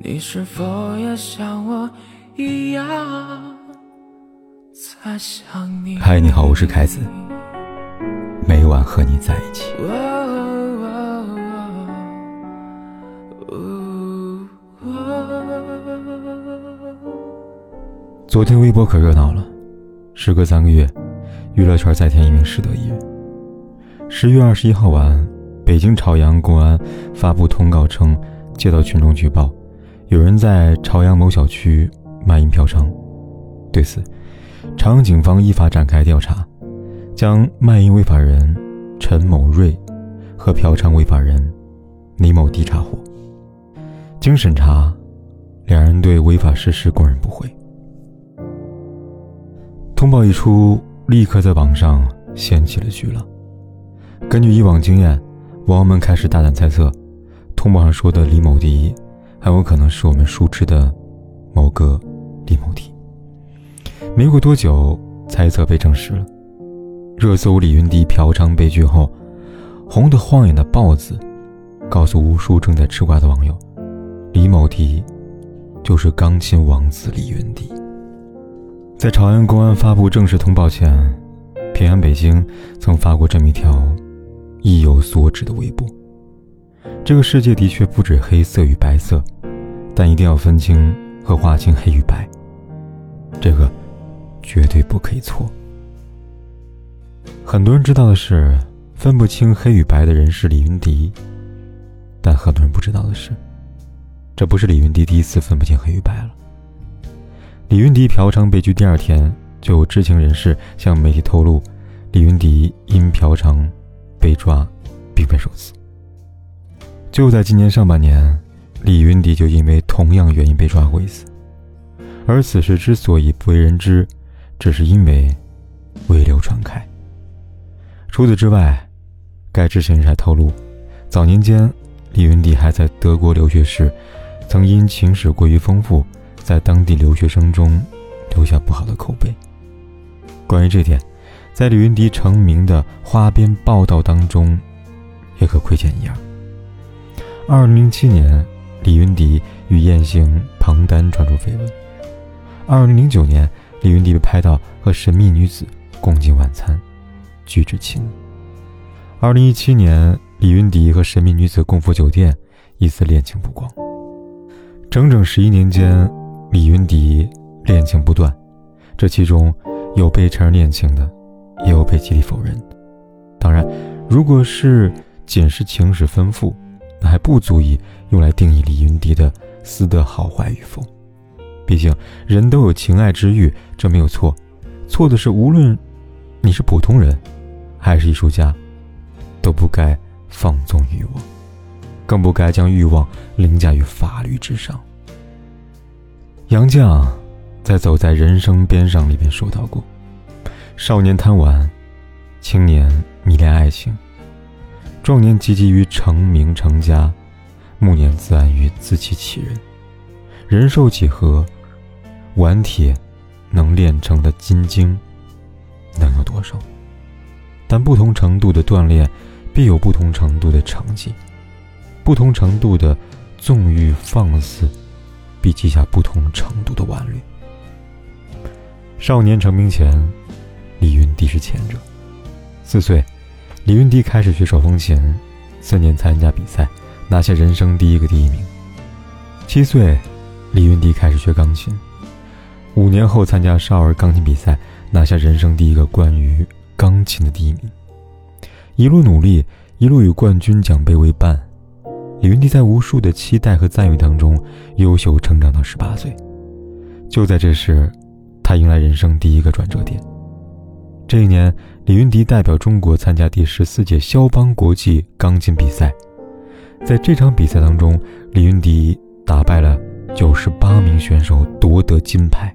你是否也像我一样在想你？嗨，你好，我是凯子，每晚和你在一起。昨天微博可热闹了，时隔三个月，娱乐圈再添一名失德艺人。十月二十一号晚，北京朝阳公安发布通告称，接到群众举报。有人在朝阳某小区卖淫嫖娼，对此，朝阳警方依法展开调查，将卖淫违法人陈某瑞和嫖娼违法人李某迪查获。经审查，两人对违法事实供认不讳。通报一出，立刻在网上掀起了巨浪。根据以往经验，网友们开始大胆猜测，通报上说的李某迪。很有可能是我们熟知的某个李某迪。没过多久，猜测被证实了。热搜李云迪嫖娼被拒后，红得晃眼的豹子告诉无数正在吃瓜的网友，李某迪就是钢琴王子李云迪。在朝阳公安发布正式通报前，平安北京曾发过这么一条意有所指的微博。这个世界的确不止黑色与白色，但一定要分清和划清黑与白。这个绝对不可以错。很多人知道的是，分不清黑与白的人是李云迪，但很多人不知道的是，这不是李云迪第一次分不清黑与白了。李云迪嫖娼被拒第二天，就有知情人士向媒体透露，李云迪因嫖娼被抓，并非首次。就在今年上半年，李云迪就因为同样原因被抓过一次，而此事之所以不为人知，只是因为未流传开。除此之外，该知情人还透露，早年间李云迪还在德国留学时，曾因情史过于丰富，在当地留学生中留下不好的口碑。关于这点，在李云迪成名的花边报道当中，也可窥见一二。二零零七年，李云迪与艳星庞丹传出绯闻。二零零九年，李云迪被拍到和神秘女子共进晚餐，据知情。二零一七年，李云迪和神秘女子共赴酒店，疑似恋情曝光。整整十一年间，李云迪恋情不断，这其中有被承认恋情的，也有被极力否认。当然，如果是仅是情史丰富。那还不足以用来定义李云迪的私德好坏与否。毕竟人都有情爱之欲，这没有错。错的是，无论你是普通人，还是艺术家，都不该放纵欲望，更不该将欲望凌驾于法律之上。杨绛在《走在人生边上》里边说到过：“少年贪玩，青年迷恋爱情。”壮年积极于成名成家，暮年自安于自欺欺人。人寿几何？顽铁能炼成的金晶，能有多少？但不同程度的锻炼，必有不同程度的成绩；不同程度的纵欲放肆，必记下不同程度的顽劣。少年成名前，李云迪是前者。四岁。李云迪开始学手风琴，四年参加比赛，拿下人生第一个第一名。七岁，李云迪开始学钢琴，五年后参加少儿钢琴比赛，拿下人生第一个关于钢琴的第一名。一路努力，一路与冠军奖杯为伴，李云迪在无数的期待和赞誉当中，优秀成长到十八岁。就在这时，他迎来人生第一个转折点。这一年，李云迪代表中国参加第十四届肖邦国际钢琴比赛。在这场比赛当中，李云迪打败了九十八名选手，夺得金牌，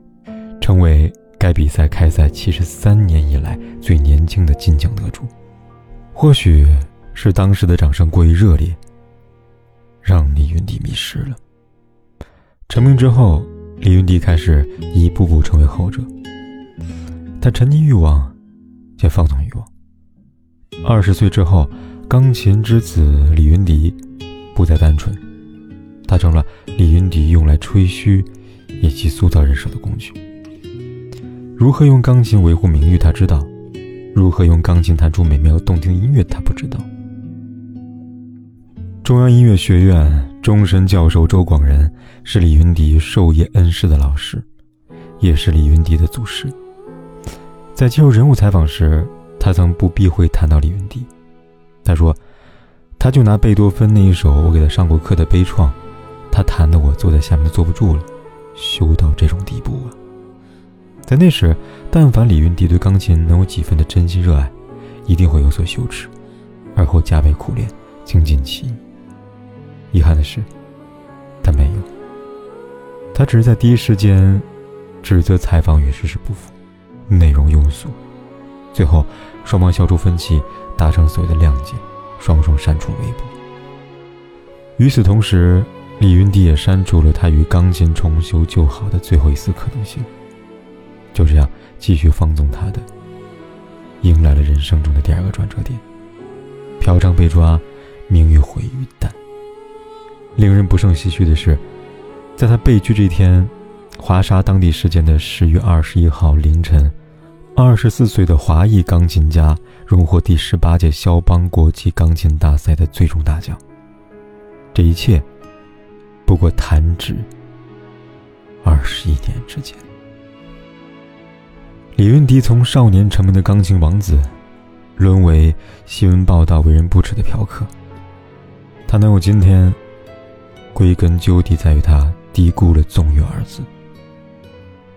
成为该比赛开赛七十三年以来最年轻的金奖得主。或许是当时的掌声过于热烈，让李云迪迷失了。成名之后，李云迪开始一步步成为后者。他沉溺欲望。也放纵欲望。二十岁之后，钢琴之子李云迪不再单纯，他成了李云迪用来吹嘘以及塑造人设的工具。如何用钢琴维护名誉，他知道；如何用钢琴弹出美妙动听音乐，他不知道。中央音乐学院终身教授周广仁是李云迪授业恩师的老师，也是李云迪的祖师。在接受人物采访时，他曾不避讳谈到李云迪。他说：“他就拿贝多芬那一首我给他上过课的悲怆，他弹的我坐在下面都坐不住了，羞到这种地步啊！在那时，但凡李云迪对钢琴能有几分的真心热爱，一定会有所羞耻，而后加倍苦练，精进其艺。遗憾的是，他没有。他只是在第一时间指责采访与事实不符，内容庸俗，最后双方消除分歧。”达成所谓的谅解，双双删除微博。与此同时，李云迪也删除了他与钢琴重修旧好的最后一丝可能性。就这样，继续放纵他的，迎来了人生中的第二个转折点：嫖娼被抓，名誉毁于旦。令人不胜唏嘘的是，在他被拘这天，华沙当地时间的十月二十一号凌晨。二十四岁的华裔钢琴家荣获第十八届肖邦国际钢琴大赛的最终大奖。这一切，不过弹指二十一年之间。李云迪从少年成名的钢琴王子，沦为新闻报道为人不齿的嫖客。他能有今天，归根究底在于他低估了纵欲二字。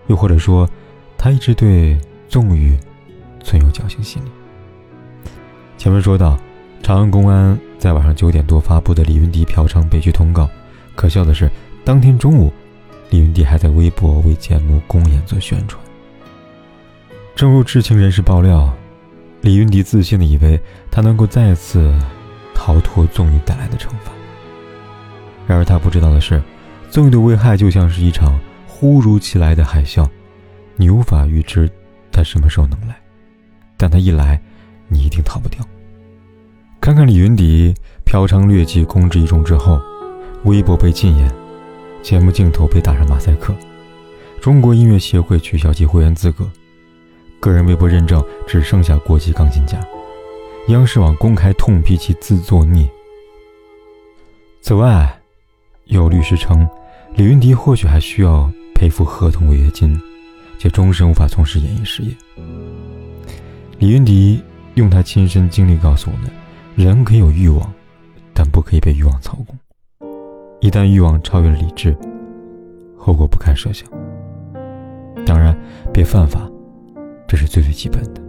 又或者说，他一直对。纵欲，存有侥幸心理。前面说到，长安公安在晚上九点多发布的李云迪嫖娼被拘通告。可笑的是，当天中午，李云迪还在微博为节目公演做宣传。正如知情人士爆料，李云迪自信的以为他能够再次逃脱纵欲带来的惩罚。然而他不知道的是，纵欲的危害就像是一场忽如其来的海啸，你无法预知。他什么时候能来？但他一来，你一定逃不掉。看看李云迪嫖娼劣迹公之于众之后，微博被禁言，节目镜头被打上马赛克，中国音乐协会取消其会员资格，个人微博认证只剩下国际钢琴家，央视网公开痛批其自作孽。此外，有律师称，李云迪或许还需要赔付合同违约金。且终身无法从事演艺事业。李云迪用他亲身经历告诉我们：人可以有欲望，但不可以被欲望操控。一旦欲望超越了理智，后果不堪设想。当然，别犯法，这是最最基本的。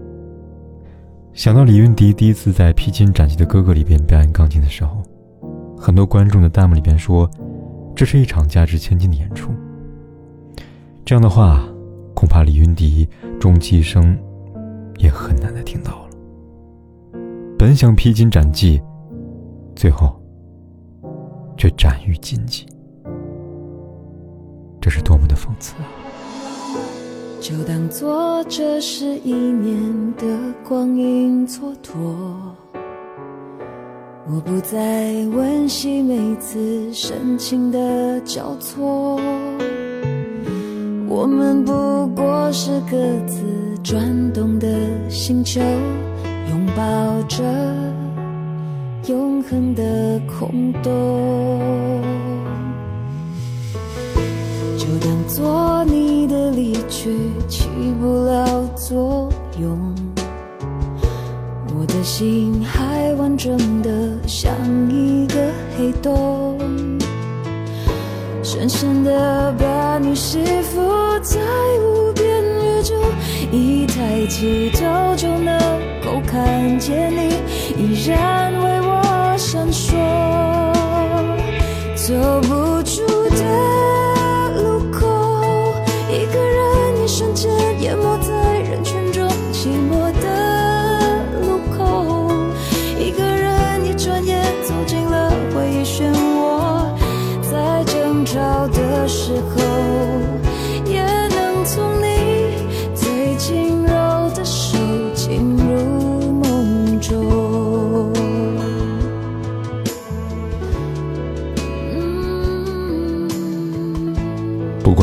想到李云迪第一次在《披荆斩棘的哥哥》里边表演钢琴的时候，很多观众的弹幕里边说：“这是一场价值千金的演出。”这样的话。恐怕李云迪终其一生也很难再听到了。本想披荆斩棘，最后却斩于荆棘，这是多么的讽刺啊！就当做这是一年的光阴蹉跎，我不再温习每次深情的交错。我们不过是各自转动的星球，拥抱着永恒的空洞。就当做你的离去起不了作用，我的心还完整的像一个黑洞。深深的把你吸附在无边宇宙，一抬起头就能够看见你，依然